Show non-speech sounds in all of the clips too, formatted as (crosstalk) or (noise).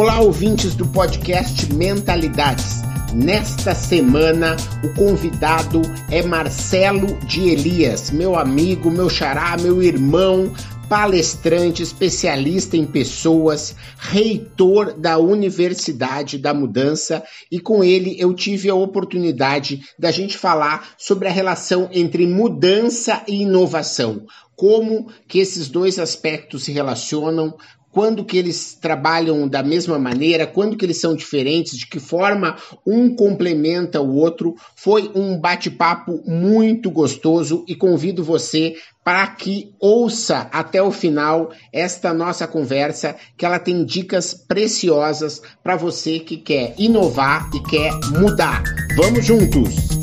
Olá, ouvintes do podcast Mentalidades. Nesta semana, o convidado é Marcelo de Elias, meu amigo, meu xará, meu irmão, palestrante, especialista em pessoas, reitor da Universidade da Mudança, e com ele eu tive a oportunidade da gente falar sobre a relação entre mudança e inovação. Como que esses dois aspectos se relacionam, quando que eles trabalham da mesma maneira, quando que eles são diferentes, de que forma um complementa o outro. Foi um bate-papo muito gostoso e convido você para que ouça até o final esta nossa conversa, que ela tem dicas preciosas para você que quer inovar e quer mudar. Vamos juntos!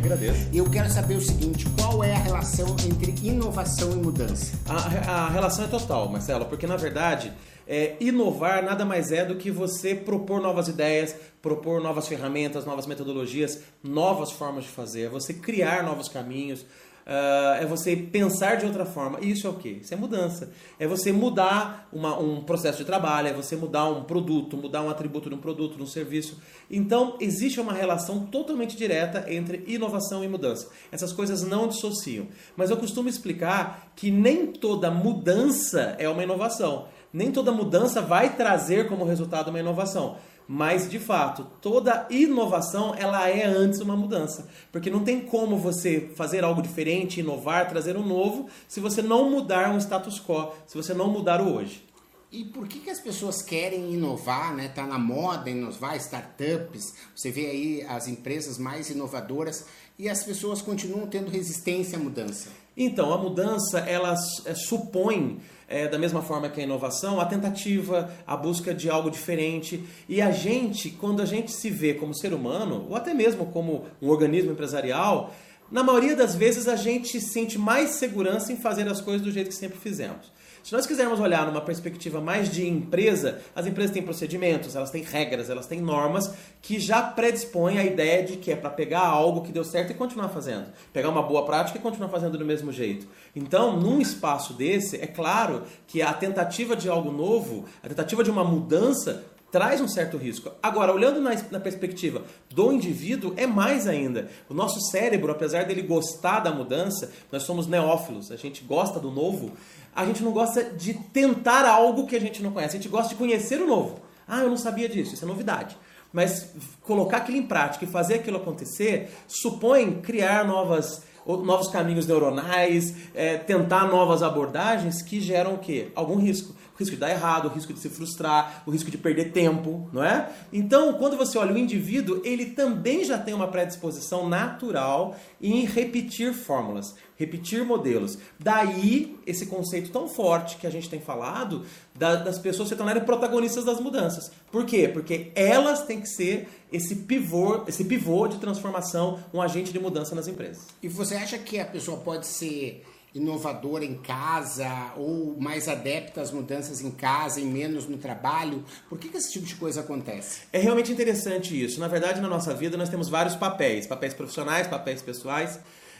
Que agradeço. Eu quero saber o seguinte: qual é a relação entre inovação e mudança? A, a relação é total, Marcelo, porque na verdade. É, inovar nada mais é do que você propor novas ideias, propor novas ferramentas, novas metodologias, novas formas de fazer, é você criar novos caminhos, Uh, é você pensar de outra forma. Isso é o que? Isso é mudança. É você mudar uma, um processo de trabalho, é você mudar um produto, mudar um atributo de um produto, de um serviço. Então, existe uma relação totalmente direta entre inovação e mudança. Essas coisas não dissociam. Mas eu costumo explicar que nem toda mudança é uma inovação. Nem toda mudança vai trazer como resultado uma inovação. Mas, de fato, toda inovação ela é antes uma mudança. Porque não tem como você fazer algo diferente, inovar, trazer um novo, se você não mudar um status quo, se você não mudar o hoje. E por que, que as pessoas querem inovar, né? Tá na moda inovar, startups. Você vê aí as empresas mais inovadoras e as pessoas continuam tendo resistência à mudança. Então, a mudança ela é, supõe é, da mesma forma que a inovação, a tentativa, a busca de algo diferente. E a gente, quando a gente se vê como ser humano, ou até mesmo como um organismo empresarial, na maioria das vezes a gente sente mais segurança em fazer as coisas do jeito que sempre fizemos. Se nós quisermos olhar numa perspectiva mais de empresa, as empresas têm procedimentos, elas têm regras, elas têm normas que já predispõem a ideia de que é para pegar algo que deu certo e continuar fazendo. Pegar uma boa prática e continuar fazendo do mesmo jeito. Então, num espaço desse, é claro que a tentativa de algo novo, a tentativa de uma mudança, traz um certo risco. Agora, olhando na, na, perspectiva do indivíduo, é mais ainda. O nosso cérebro, apesar dele gostar da mudança, nós somos neófilos, a gente gosta do novo, a gente não gosta de tentar algo que a gente não conhece, a gente gosta de conhecer o novo. Ah, eu não sabia disso, isso é novidade. Mas colocar aquilo em prática e fazer aquilo acontecer supõe criar novas, novos caminhos neuronais, é, tentar novas abordagens que geram o quê? Algum risco o risco de dar errado, o risco de se frustrar, o risco de perder tempo, não é? Então, quando você olha o indivíduo, ele também já tem uma predisposição natural em repetir fórmulas, repetir modelos. Daí esse conceito tão forte que a gente tem falado das pessoas se tornarem protagonistas das mudanças. Por quê? Porque elas têm que ser esse pivô, esse pivô de transformação, um agente de mudança nas empresas. E você acha que a pessoa pode ser inovadora em casa ou mais adepta às mudanças em casa e menos no trabalho? Por que, que esse tipo de coisa acontece? É realmente interessante isso. Na verdade, na nossa vida nós temos vários papéis, papéis profissionais, papéis pessoais.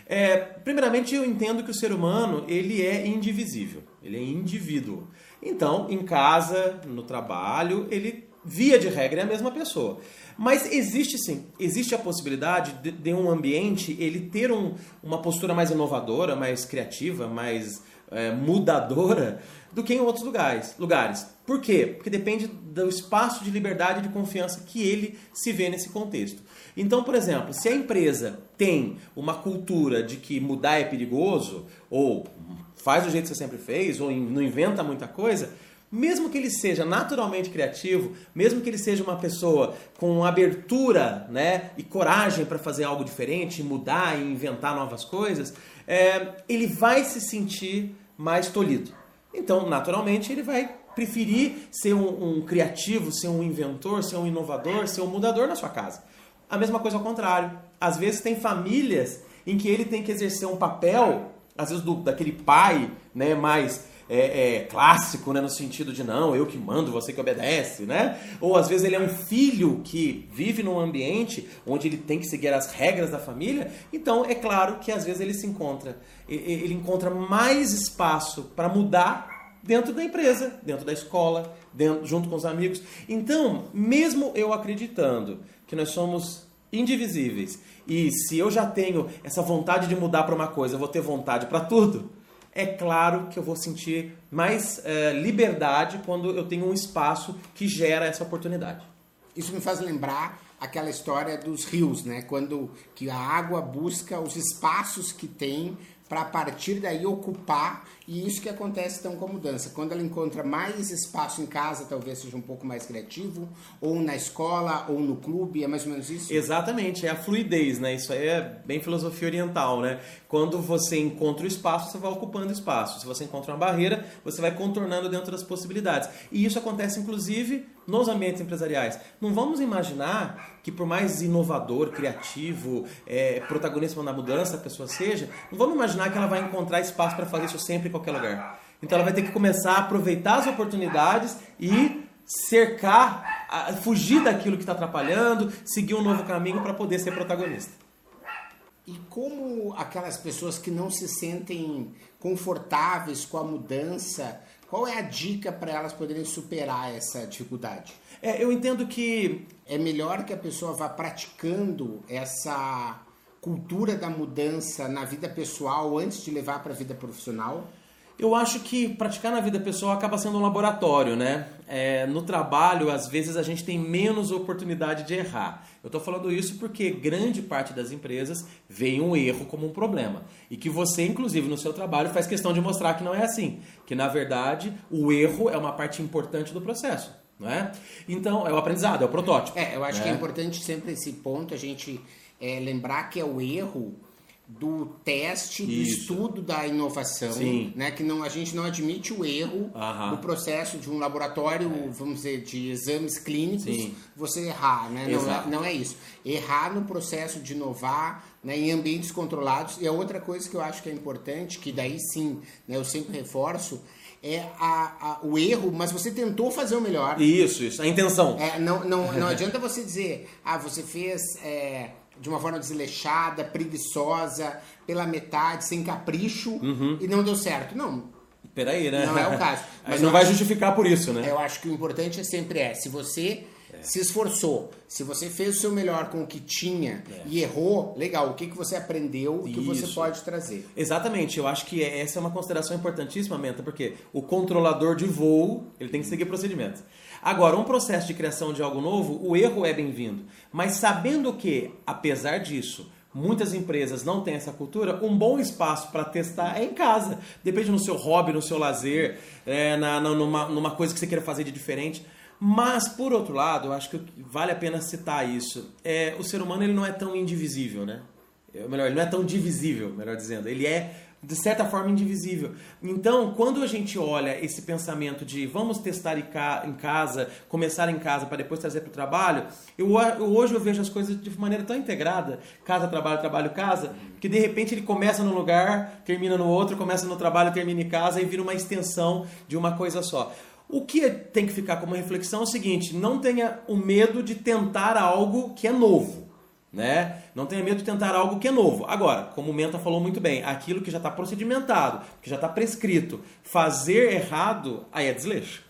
É, primeiramente, eu entendo que o ser humano ele é indivisível, ele é indivíduo. Então, em casa, no trabalho, ele via de regra é a mesma pessoa. Mas existe sim, existe a possibilidade de, de um ambiente ele ter um, uma postura mais inovadora, mais criativa, mais é, mudadora do que em outros lugares. lugares. Por quê? Porque depende do espaço de liberdade e de confiança que ele se vê nesse contexto. Então, por exemplo, se a empresa tem uma cultura de que mudar é perigoso, ou faz do jeito que você sempre fez, ou não inventa muita coisa, mesmo que ele seja naturalmente criativo, mesmo que ele seja uma pessoa com abertura né, e coragem para fazer algo diferente, mudar e inventar novas coisas, é, ele vai se sentir mais tolhido. Então, naturalmente, ele vai preferir ser um, um criativo, ser um inventor, ser um inovador, ser um mudador na sua casa. A mesma coisa ao contrário. Às vezes tem famílias em que ele tem que exercer um papel, às vezes do, daquele pai né, mais é, é, clássico, né, no sentido de não, eu que mando, você que obedece, né? Ou às vezes ele é um filho que vive num ambiente onde ele tem que seguir as regras da família, então é claro que às vezes ele se encontra, ele encontra mais espaço para mudar dentro da empresa, dentro da escola, dentro, junto com os amigos. Então, mesmo eu acreditando que nós somos indivisíveis. E se eu já tenho essa vontade de mudar para uma coisa, eu vou ter vontade para tudo. É claro que eu vou sentir mais é, liberdade quando eu tenho um espaço que gera essa oportunidade. Isso me faz lembrar aquela história dos rios, né? Quando que a água busca os espaços que tem para a partir daí ocupar e isso que acontece então com a mudança. Quando ela encontra mais espaço em casa, talvez seja um pouco mais criativo, ou na escola, ou no clube, é mais ou menos isso? Exatamente, é a fluidez, né? Isso aí é bem filosofia oriental, né? Quando você encontra o espaço, você vai ocupando espaço. Se você encontra uma barreira, você vai contornando dentro das possibilidades. E isso acontece inclusive nos ambientes empresariais. Não vamos imaginar que por mais inovador, criativo, é, protagonista na mudança a pessoa seja, não vamos imaginar que ela vai encontrar espaço para fazer isso sempre qualquer lugar. Então ela vai ter que começar a aproveitar as oportunidades e cercar, fugir daquilo que está atrapalhando, seguir um novo caminho para poder ser protagonista. E como aquelas pessoas que não se sentem confortáveis com a mudança, qual é a dica para elas poderem superar essa dificuldade? É, eu entendo que é melhor que a pessoa vá praticando essa cultura da mudança na vida pessoal antes de levar para a vida profissional? Eu acho que praticar na vida pessoal acaba sendo um laboratório, né? É, no trabalho, às vezes, a gente tem menos oportunidade de errar. Eu estou falando isso porque grande parte das empresas vê um erro como um problema. E que você, inclusive, no seu trabalho, faz questão de mostrar que não é assim. Que, na verdade, o erro é uma parte importante do processo. Não é? Então, é o aprendizado, é o protótipo. É, eu acho que é né? importante sempre esse ponto a gente é, lembrar que é o erro do teste, Isso. do estudo da inovação, Sim. né? Que não a gente não admite o erro no processo de um laboratório, é. vamos dizer, de exames clínicos, Sim. você errar, né? Não é, não é, isso. Errar no processo de inovar, né? Em ambientes controlados. E a outra coisa que eu acho que é importante, que daí sim, né? Eu sempre reforço, é a, a, o erro, mas você tentou fazer o melhor. Isso, isso, a intenção. É, não, não, não adianta você dizer, ah, você fez é, de uma forma desleixada, preguiçosa, pela metade, sem capricho uhum. e não deu certo. Não. Peraí, né? Não é o caso. (laughs) Mas não vai acho, justificar por isso, né? Eu acho que o importante é sempre é, se você é. se esforçou, se você fez o seu melhor com o que tinha é. e errou, legal, o que, que você aprendeu, o que você pode trazer. Exatamente, eu acho que essa é uma consideração importantíssima, Menta, porque o controlador de voo, ele tem que seguir procedimentos. Agora, um processo de criação de algo novo, o erro é bem-vindo. Mas sabendo que, apesar disso, muitas empresas não têm essa cultura, um bom espaço para testar é em casa. Depende no seu hobby, no seu lazer, é, na, na, numa, numa coisa que você queira fazer de diferente. Mas, por outro lado, eu acho que vale a pena citar isso. É, o ser humano ele não é tão indivisível, né? Melhor, ele não é tão divisível, melhor dizendo. Ele é de certa forma indivisível. Então, quando a gente olha esse pensamento de vamos testar em casa, começar em casa para depois trazer para o trabalho, eu, hoje eu vejo as coisas de maneira tão integrada, casa, trabalho, trabalho, casa, que de repente ele começa num lugar, termina no outro, começa no trabalho, termina em casa e vira uma extensão de uma coisa só. O que tem que ficar como reflexão é o seguinte: não tenha o medo de tentar algo que é novo. Né? Não tenha medo de tentar algo que é novo. Agora, como o Menta falou muito bem, aquilo que já está procedimentado, que já está prescrito, fazer errado, aí é desleixo.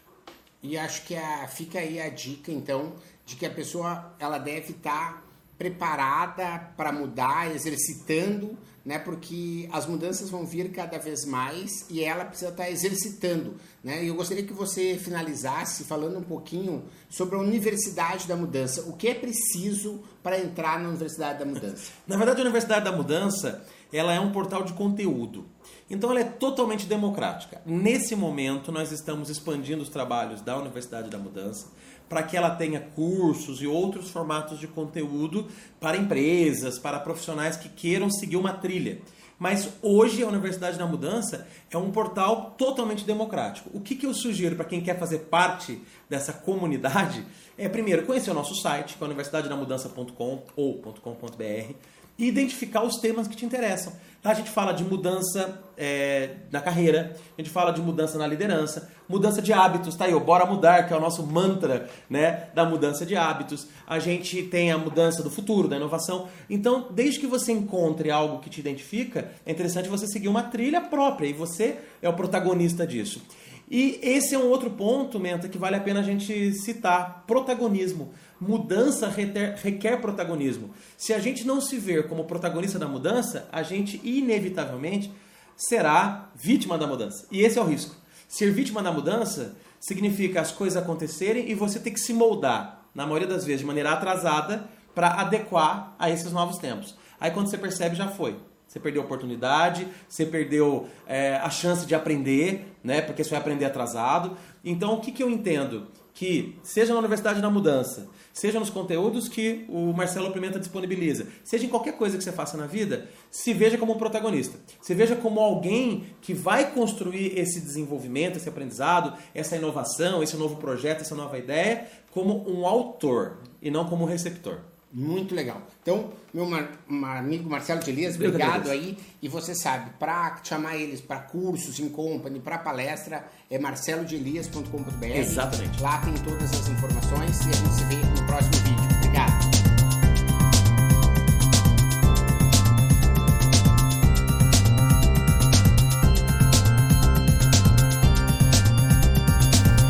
E acho que a, fica aí a dica, então, de que a pessoa ela deve estar tá preparada para mudar, exercitando, né? Porque as mudanças vão vir cada vez mais e ela precisa estar tá exercitando, né? E eu gostaria que você finalizasse falando um pouquinho sobre a Universidade da Mudança. O que é preciso para entrar na Universidade da Mudança? (laughs) Na verdade, a Universidade da Mudança, ela é um portal de conteúdo. Então ela é totalmente democrática. Nesse momento, nós estamos expandindo os trabalhos da Universidade da Mudança para que ela tenha cursos e outros formatos de conteúdo para empresas, para profissionais que queiram seguir uma trilha. Mas hoje a Universidade da Mudança é um portal totalmente democrático. O que, que eu sugiro para quem quer fazer parte dessa comunidade é, primeiro, conhecer o nosso site, que é universidadedamudança.com ou .com.br e identificar os temas que te interessam. A gente fala de mudança é, na carreira, a gente fala de mudança na liderança, mudança de hábitos, tá aí, o Bora Mudar, que é o nosso mantra né, da mudança de hábitos. A gente tem a mudança do futuro, da inovação. Então, desde que você encontre algo que te identifica, é interessante você seguir uma trilha própria e você é o protagonista disso. E esse é um outro ponto, Menta, que vale a pena a gente citar: protagonismo. Mudança requer protagonismo. Se a gente não se ver como protagonista da mudança, a gente inevitavelmente será vítima da mudança. E esse é o risco. Ser vítima da mudança significa as coisas acontecerem e você ter que se moldar, na maioria das vezes de maneira atrasada, para adequar a esses novos tempos. Aí quando você percebe, já foi. Você perdeu a oportunidade, você perdeu é, a chance de aprender, né? Porque você vai aprender atrasado. Então, o que, que eu entendo? Que, seja na Universidade da Mudança, seja nos conteúdos que o Marcelo Pimenta disponibiliza, seja em qualquer coisa que você faça na vida, se veja como um protagonista. Se veja como alguém que vai construir esse desenvolvimento, esse aprendizado, essa inovação, esse novo projeto, essa nova ideia, como um autor e não como um receptor. Muito legal. Então, meu mar, mar, amigo Marcelo de Elias, obrigado aí. E você sabe, para chamar eles para cursos em company, para palestra, é marcelodelias.com.br. Exatamente. Lá tem todas as informações e a gente se vê no próximo vídeo. Obrigado.